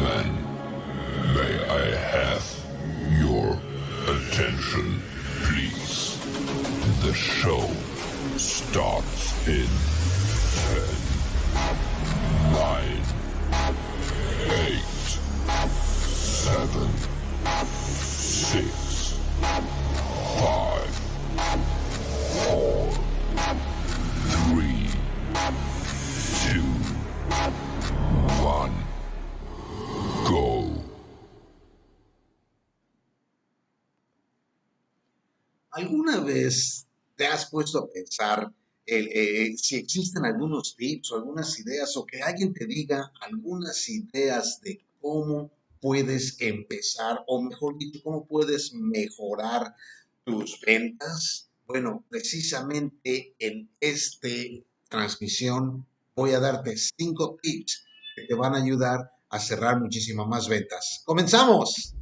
Goodbye. ¿Alguna vez te has puesto a pensar eh, si existen algunos tips o algunas ideas o que alguien te diga algunas ideas de cómo puedes empezar o mejor dicho, cómo puedes mejorar tus ventas? Bueno, precisamente en esta transmisión voy a darte cinco tips que te van a ayudar a cerrar muchísimas más ventas. ¡Comenzamos!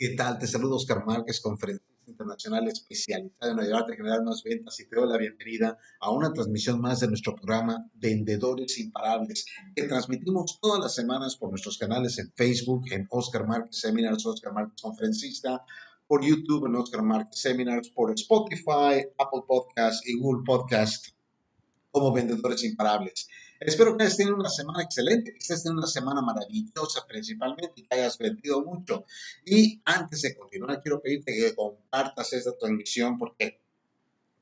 ¿Qué tal? Te saludo Oscar Márquez, conferencista internacional especializado en ayudarte a generar más ventas y te doy la bienvenida a una transmisión más de nuestro programa Vendedores Imparables, que transmitimos todas las semanas por nuestros canales en Facebook, en Oscar Márquez Seminars, Oscar Márquez Conferencista, por YouTube en Oscar Márquez Seminars, por Spotify, Apple Podcast y Google Podcast como Vendedores Imparables. Espero que hayas tenido una semana excelente, que estés teniendo una semana maravillosa principalmente que hayas vendido mucho. Y antes de continuar, quiero pedirte que compartas esta transmisión porque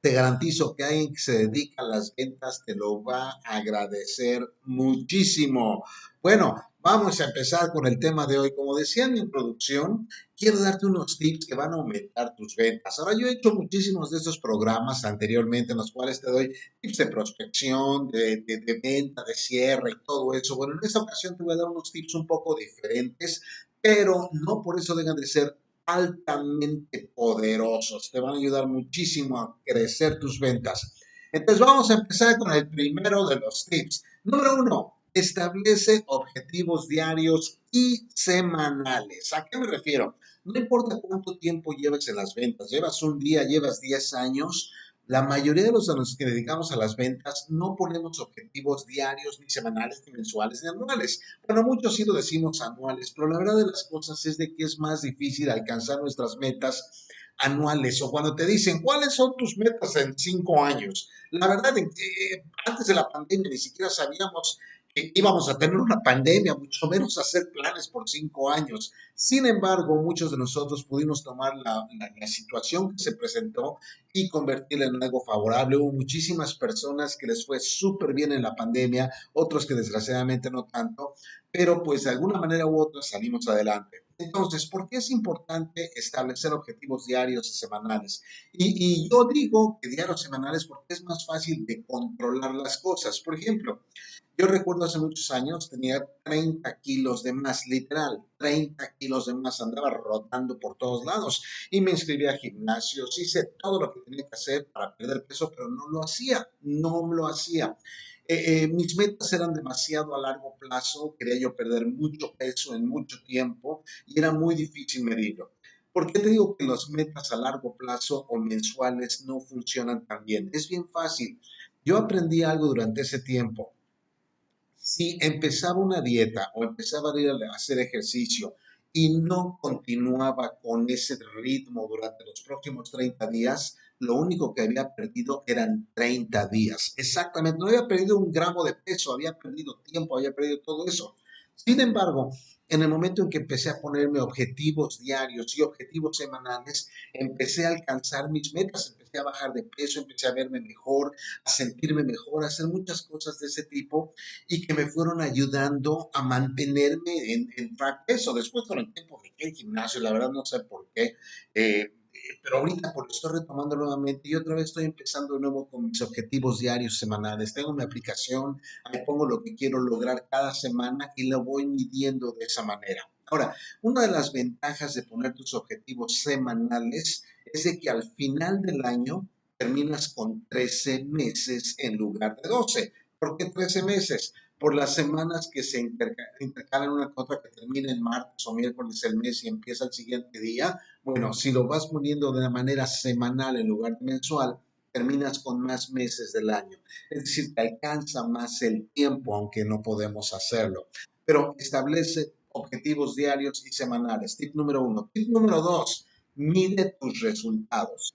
te garantizo que alguien que se dedica a las ventas te lo va a agradecer muchísimo. Bueno, vamos a empezar con el tema de hoy. Como decía en mi introducción, quiero darte unos tips que van a aumentar tus ventas. Ahora, yo he hecho muchísimos de estos programas anteriormente en los cuales te doy tips de prospección, de, de, venta, de cierre y todo eso. Bueno, en esta ocasión te voy a dar unos tips un poco diferentes, pero no por eso dejan de ser altamente poderosos. Te van a ayudar muchísimo a crecer tus ventas. Entonces vamos a empezar con el primero de los tips. Número uno, establece objetivos diarios y semanales. ¿A qué me refiero? No importa cuánto tiempo lleves en las ventas, llevas un día, llevas 10 años, la mayoría de los que dedicamos a las ventas no ponemos objetivos diarios, ni semanales, ni mensuales, ni anuales. Bueno, muchos sí lo decimos anuales, pero la verdad de las cosas es de que es más difícil alcanzar nuestras metas anuales o cuando te dicen cuáles son tus metas en cinco años. La verdad, eh, antes de la pandemia ni siquiera sabíamos íbamos a tener una pandemia, mucho menos hacer planes por cinco años. Sin embargo, muchos de nosotros pudimos tomar la, situación que se presentó y convertirla en algo favorable. Hubo muchísimas personas que les fue súper bien en la pandemia, otros que desgraciadamente no tanto, pero pues de alguna manera u otra salimos adelante. Entonces, ¿por qué es importante establecer objetivos diarios y semanales? Y, y, yo digo que diarios semanales porque es más fácil de controlar las cosas. Por ejemplo, yo recuerdo hace muchos años, tenía 30 kilos de más, literal, 30 kilos de más, andaba rotando por todos lados y me inscribí a gimnasios, hice todo lo que tenía que hacer para perder peso, pero no lo hacía, no lo hacía. Eh, eh, mis metas eran demasiado a largo plazo, quería yo perder mucho peso en mucho tiempo y era muy difícil medirlo. ¿Por qué te digo que las metas a largo plazo o mensuales no funcionan tan bien? Es bien fácil. Yo aprendí algo durante ese tiempo si empezaba una dieta o empezaba a hacer ejercicio y no continuaba con ese ritmo durante los próximos 30 días, lo único que había perdido eran 30 días. Exactamente, no había perdido un gramo de peso, había perdido tiempo, había perdido todo eso. Sin embargo, en el momento en que empecé a ponerme objetivos diarios y objetivos semanales, empecé a alcanzar mis metas, empecé a bajar de peso, empecé a verme mejor, a sentirme mejor, a hacer muchas cosas de ese tipo y que me fueron ayudando a mantenerme en, en peso. Después con el tiempo dejé el gimnasio, la verdad no sé por qué. Eh, pero ahorita por estoy retomando nuevamente y otra vez estoy empezando de nuevo con mis objetivos diarios semanales. Tengo mi aplicación, ahí pongo lo que quiero lograr cada semana y lo voy midiendo de esa manera. Ahora, una de las ventajas de poner tus objetivos semanales es de que al final del año terminas con 13 meses en lugar de 12. ¿Por qué 13 meses? Por las semanas que se intercalan una cosa que termina en martes o miércoles el mes y empieza el siguiente día, bueno, si lo vas poniendo de una manera semanal en lugar de mensual, terminas con más meses del año. Es decir, te alcanza más el tiempo, aunque no podemos hacerlo. Pero establece objetivos diarios y semanales. Tip número uno. Tip número dos, mide tus resultados.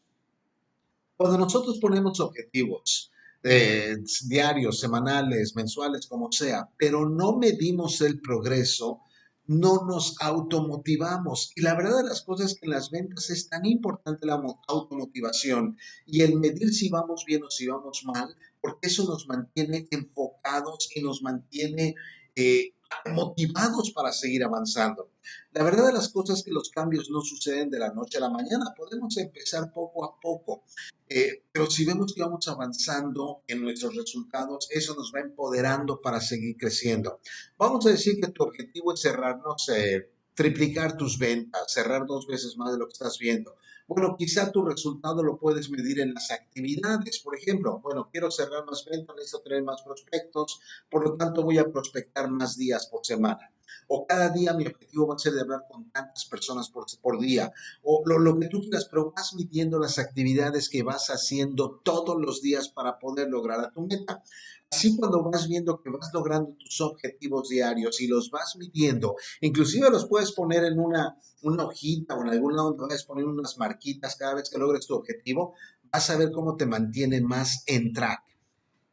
Cuando nosotros ponemos objetivos, eh, diarios, semanales, mensuales, como sea, pero no medimos el progreso, no nos automotivamos. Y la verdad de las cosas es que en las ventas es tan importante la automotivación y el medir si vamos bien o si vamos mal, porque eso nos mantiene enfocados y nos mantiene eh, motivados para seguir avanzando. La verdad de las cosas es que los cambios no suceden de la noche a la mañana, podemos empezar poco a poco, eh, pero si vemos que vamos avanzando en nuestros resultados, eso nos va empoderando para seguir creciendo. Vamos a decir que tu objetivo es cerrar, no sé, triplicar tus ventas, cerrar dos veces más de lo que estás viendo. Bueno, quizá tu resultado lo puedes medir en las actividades. Por ejemplo, bueno, quiero cerrar más ventas, necesito tener más prospectos, por lo tanto voy a prospectar más días por semana. O cada día mi objetivo va a ser de hablar con tantas personas por, por día. O lo, lo que tú quieras, pero vas midiendo las actividades que vas haciendo todos los días para poder lograr a tu meta. Así cuando vas viendo que vas logrando tus objetivos diarios y los vas midiendo, inclusive los puedes poner en una, una hojita o en algún lado donde vas a poner unas marquitas cada vez que logres tu objetivo, vas a ver cómo te mantiene más en track.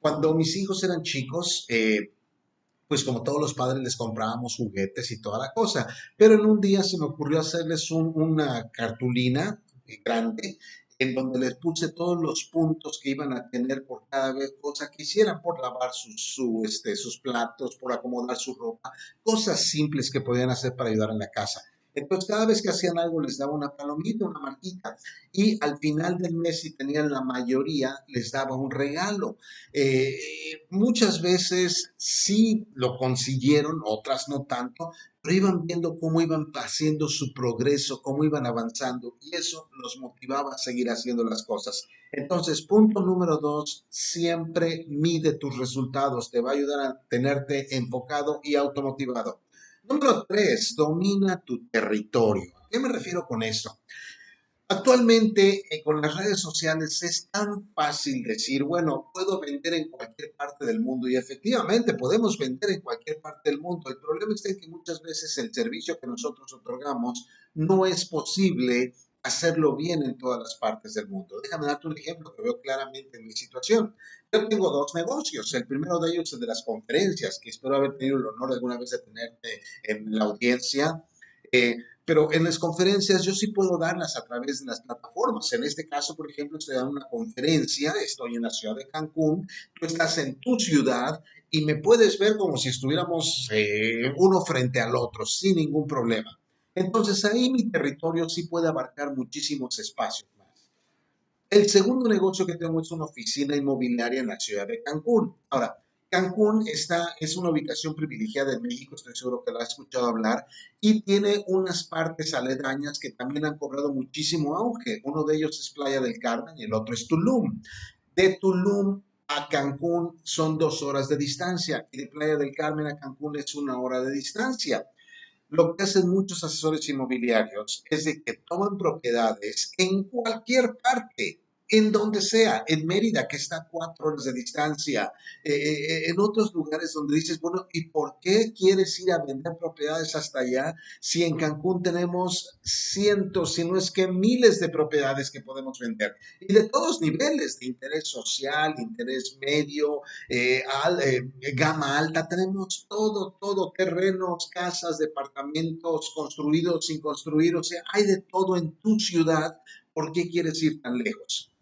Cuando mis hijos eran chicos, eh, pues como todos los padres les comprábamos juguetes y toda la cosa, pero en un día se me ocurrió hacerles una cartulina grande en donde les puse todos los puntos que iban a tener por cada vez, cosa que hicieran por lavar su, este, sus platos, por acomodar su ropa, cosas simples que podían hacer para ayudar en la casa. Entonces, cada vez que hacían algo les daba una palomita, una marquita. Y al final del mes, si tenían la mayoría, les daba un regalo. Eh, muchas veces sí lo consiguieron, otras no tanto, pero iban viendo cómo iban haciendo su progreso, cómo iban avanzando. Y eso los motivaba a seguir haciendo las cosas. Entonces, punto número dos, siempre mide tus resultados. Te va a ayudar a tenerte enfocado y automotivado. Número tres, domina tu territorio. ¿A qué me refiero con esto? Actualmente eh, con las redes sociales es tan fácil decir, bueno, puedo vender en cualquier parte del mundo y efectivamente podemos vender en cualquier parte del mundo. El problema está en que muchas veces el servicio que nosotros otorgamos no es posible hacerlo bien en todas las partes del mundo. Déjame darte un ejemplo que veo claramente en mi situación. Yo tengo dos negocios. El primero de ellos es de las conferencias, que espero haber tenido el honor alguna vez de tenerte en la audiencia. Eh, pero en las conferencias yo sí puedo darlas a través de las plataformas. En este caso, por ejemplo, estoy dando una conferencia, estoy en la ciudad de Cancún, tú estás en tu ciudad y me puedes ver como si estuviéramos eh, uno frente al otro, sin ningún problema. Entonces ahí mi territorio sí puede abarcar muchísimos espacios más. El segundo negocio que tengo es una oficina inmobiliaria en la ciudad de Cancún. Ahora, Cancún está, es una ubicación privilegiada en México, estoy seguro que lo has escuchado hablar, y tiene unas partes aledañas que también han cobrado muchísimo auge. Uno de ellos es Playa del Carmen y el otro es Tulum. De Tulum a Cancún son dos horas de distancia y de Playa del Carmen a Cancún es una hora de distancia. Lo que hacen muchos asesores inmobiliarios es de que toman propiedades en cualquier parte en donde sea, en Mérida, que está a cuatro horas de distancia, eh, eh, eh, en otros lugares donde dices, bueno, ¿y por qué quieres ir a vender propiedades hasta allá si en Cancún tenemos cientos, si no es que miles de propiedades que podemos vender? Y de todos niveles, de interés social, interés medio, gama alta, tenemos todo, todo, terrenos, casas, departamentos construidos, sin construir, o sea, hay de todo en tu ciudad. ¿Por qué quieres ir tan lejos?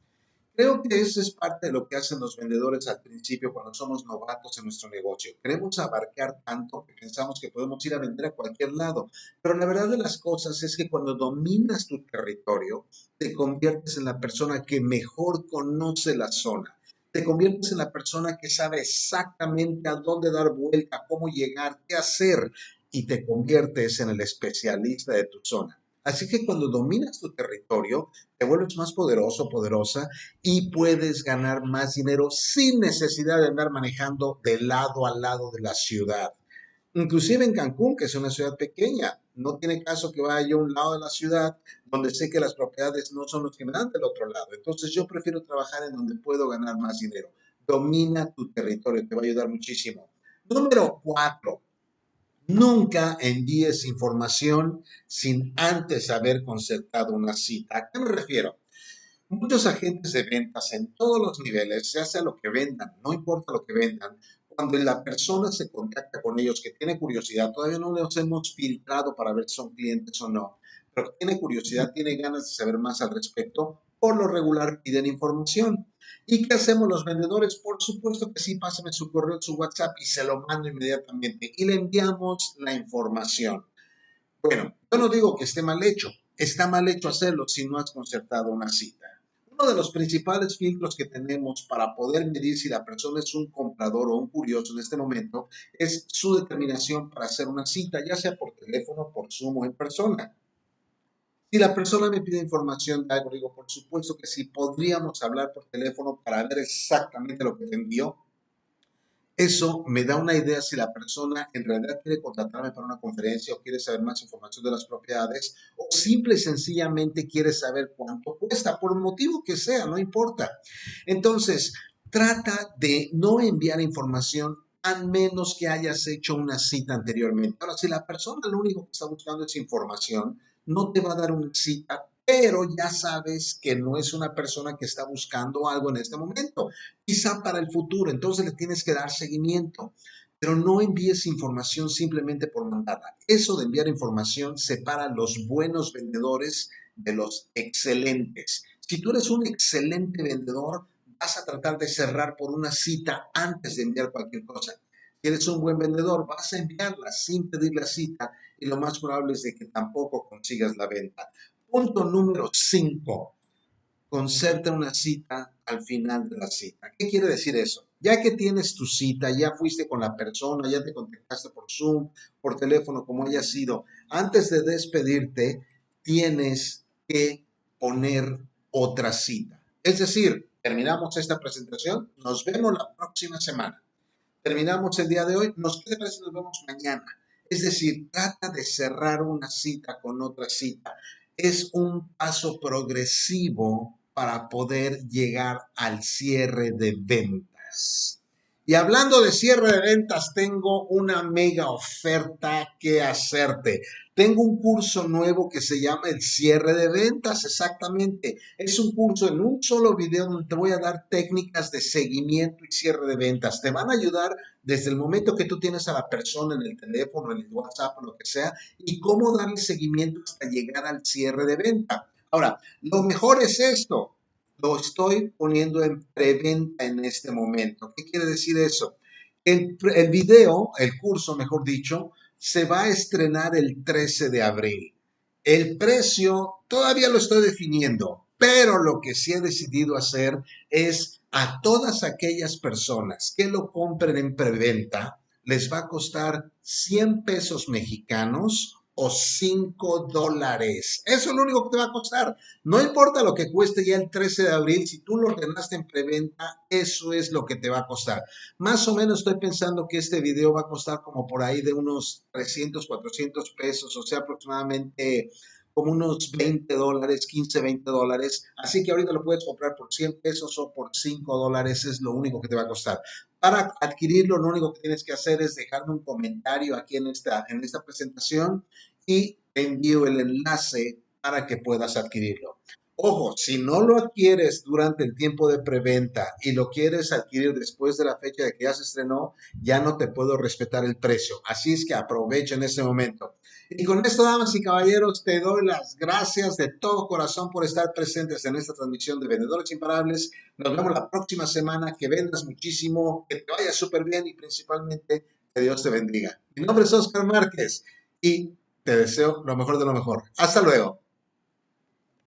Creo que eso es parte de lo que hacen los vendedores al principio cuando somos novatos en nuestro negocio. Queremos abarcar tanto que pensamos que podemos ir a vender a cualquier lado. Pero la verdad de las cosas es que cuando dominas tu territorio, te conviertes en la persona que mejor conoce la zona. Te conviertes en la persona que sabe exactamente a dónde dar vuelta, cómo llegar, qué hacer y te conviertes en el especialista de tu zona. Así que cuando dominas tu territorio, te vuelves más poderoso, poderosa y puedes ganar más dinero sin necesidad de andar manejando de lado a lado de la ciudad. Inclusive en Cancún, que es una ciudad pequeña, no tiene caso que vaya a un lado de la ciudad donde sé que las propiedades no son los que me dan del otro lado. Entonces yo prefiero trabajar en donde puedo ganar más dinero. Domina tu territorio, te va a ayudar muchísimo. Número cuatro, Nunca envíes información sin antes haber concertado una cita. ¿A qué me refiero? Muchos agentes de ventas en todos los niveles, ya sea lo que vendan, no importa lo que vendan, cuando la persona se contacta con ellos que tiene curiosidad, todavía no los hemos filtrado para ver si son clientes o no, pero tiene curiosidad, tiene ganas de saber más al respecto, por lo regular piden información. ¿Y qué hacemos los vendedores? Por supuesto que sí, pásame su correo, su WhatsApp y se lo mando inmediatamente y le enviamos la información. Bueno, yo no digo que esté mal hecho, está mal hecho hacerlo si no has concertado una cita. Uno de los principales filtros que tenemos para poder medir si la persona es un comprador o un curioso en este momento es su determinación para hacer una cita, ya sea por teléfono, por Zoom o en persona. Si la persona me pide información de algo, digo, por supuesto que sí, podríamos hablar por teléfono para ver exactamente lo que te envió. Eso me da una idea si la persona en realidad quiere contratarme para una conferencia o quiere saber más información de las propiedades o simple y sencillamente quiere saber cuánto cuesta, por el motivo que sea, no importa. Entonces, trata de no enviar información a menos que hayas hecho una cita anteriormente. Ahora, si la persona lo único que está buscando es información, no te va a dar una cita, pero ya sabes que no es una persona que está buscando algo en este momento, quizá para el futuro, entonces le tienes que dar seguimiento. Pero no envíes información simplemente por mandada. Eso de enviar información separa a los buenos vendedores de los excelentes. Si tú eres un excelente vendedor, vas a tratar de cerrar por una cita antes de enviar cualquier cosa. Si eres un buen vendedor, vas a enviarla sin pedir la cita y lo más probable es de que tampoco consigas la venta. Punto número 5. Concerta una cita al final de la cita. ¿Qué quiere decir eso? Ya que tienes tu cita, ya fuiste con la persona, ya te contactaste por Zoom, por teléfono, como haya sido, antes de despedirte, tienes que poner otra cita. Es decir, terminamos esta presentación, nos vemos la próxima semana. Terminamos el día de hoy, nos queda nos vemos mañana. Es decir, trata de cerrar una cita con otra cita. Es un paso progresivo para poder llegar al cierre de ventas. Y hablando de cierre de ventas, tengo una mega oferta que hacerte. Tengo un curso nuevo que se llama el cierre de ventas, exactamente. Es un curso en un solo video donde te voy a dar técnicas de seguimiento y cierre de ventas. Te van a ayudar desde el momento que tú tienes a la persona en el teléfono, en el WhatsApp lo que sea, y cómo darle seguimiento hasta llegar al cierre de venta. Ahora, lo mejor es esto. Lo estoy poniendo en preventa en este momento. ¿Qué quiere decir eso? El, video, el curso, mejor dicho, se va a estrenar el 13 de abril. El precio todavía lo estoy definiendo, pero lo que sí he decidido hacer es a todas aquellas personas que lo compren en preventa, les va a costar 100 pesos mexicanos o 5 dólares. Eso es lo único que te va a costar. No importa lo que cueste ya el 13 de abril, si tú lo ordenaste en preventa, eso es lo que te va a costar. Más o menos estoy pensando que este video va a costar como por ahí de unos 300, 400 pesos, o sea, aproximadamente como unos 20 dólares, 15, 20 dólares. Así que ahorita lo puedes comprar por 100 pesos o por 5 dólares, es lo único que te va a costar. Para adquirirlo, lo único que tienes que hacer es dejarme un comentario aquí en esta, en esta presentación y te envío el enlace para que puedas adquirirlo. Ojo, si no lo adquieres durante el tiempo de preventa y lo quieres adquirir después de la fecha de que ya se estrenó, ya no te puedo respetar el precio. Así es que aprovecha en ese momento. Y con esto, damas y caballeros, te doy las gracias de todo corazón por estar presentes en esta transmisión de Vendedores Imparables. Nos vemos la próxima semana. Que vendas muchísimo, que te vaya súper bien y principalmente que Dios te bendiga. Mi nombre es Oscar Márquez y te deseo lo mejor de lo mejor. Hasta luego.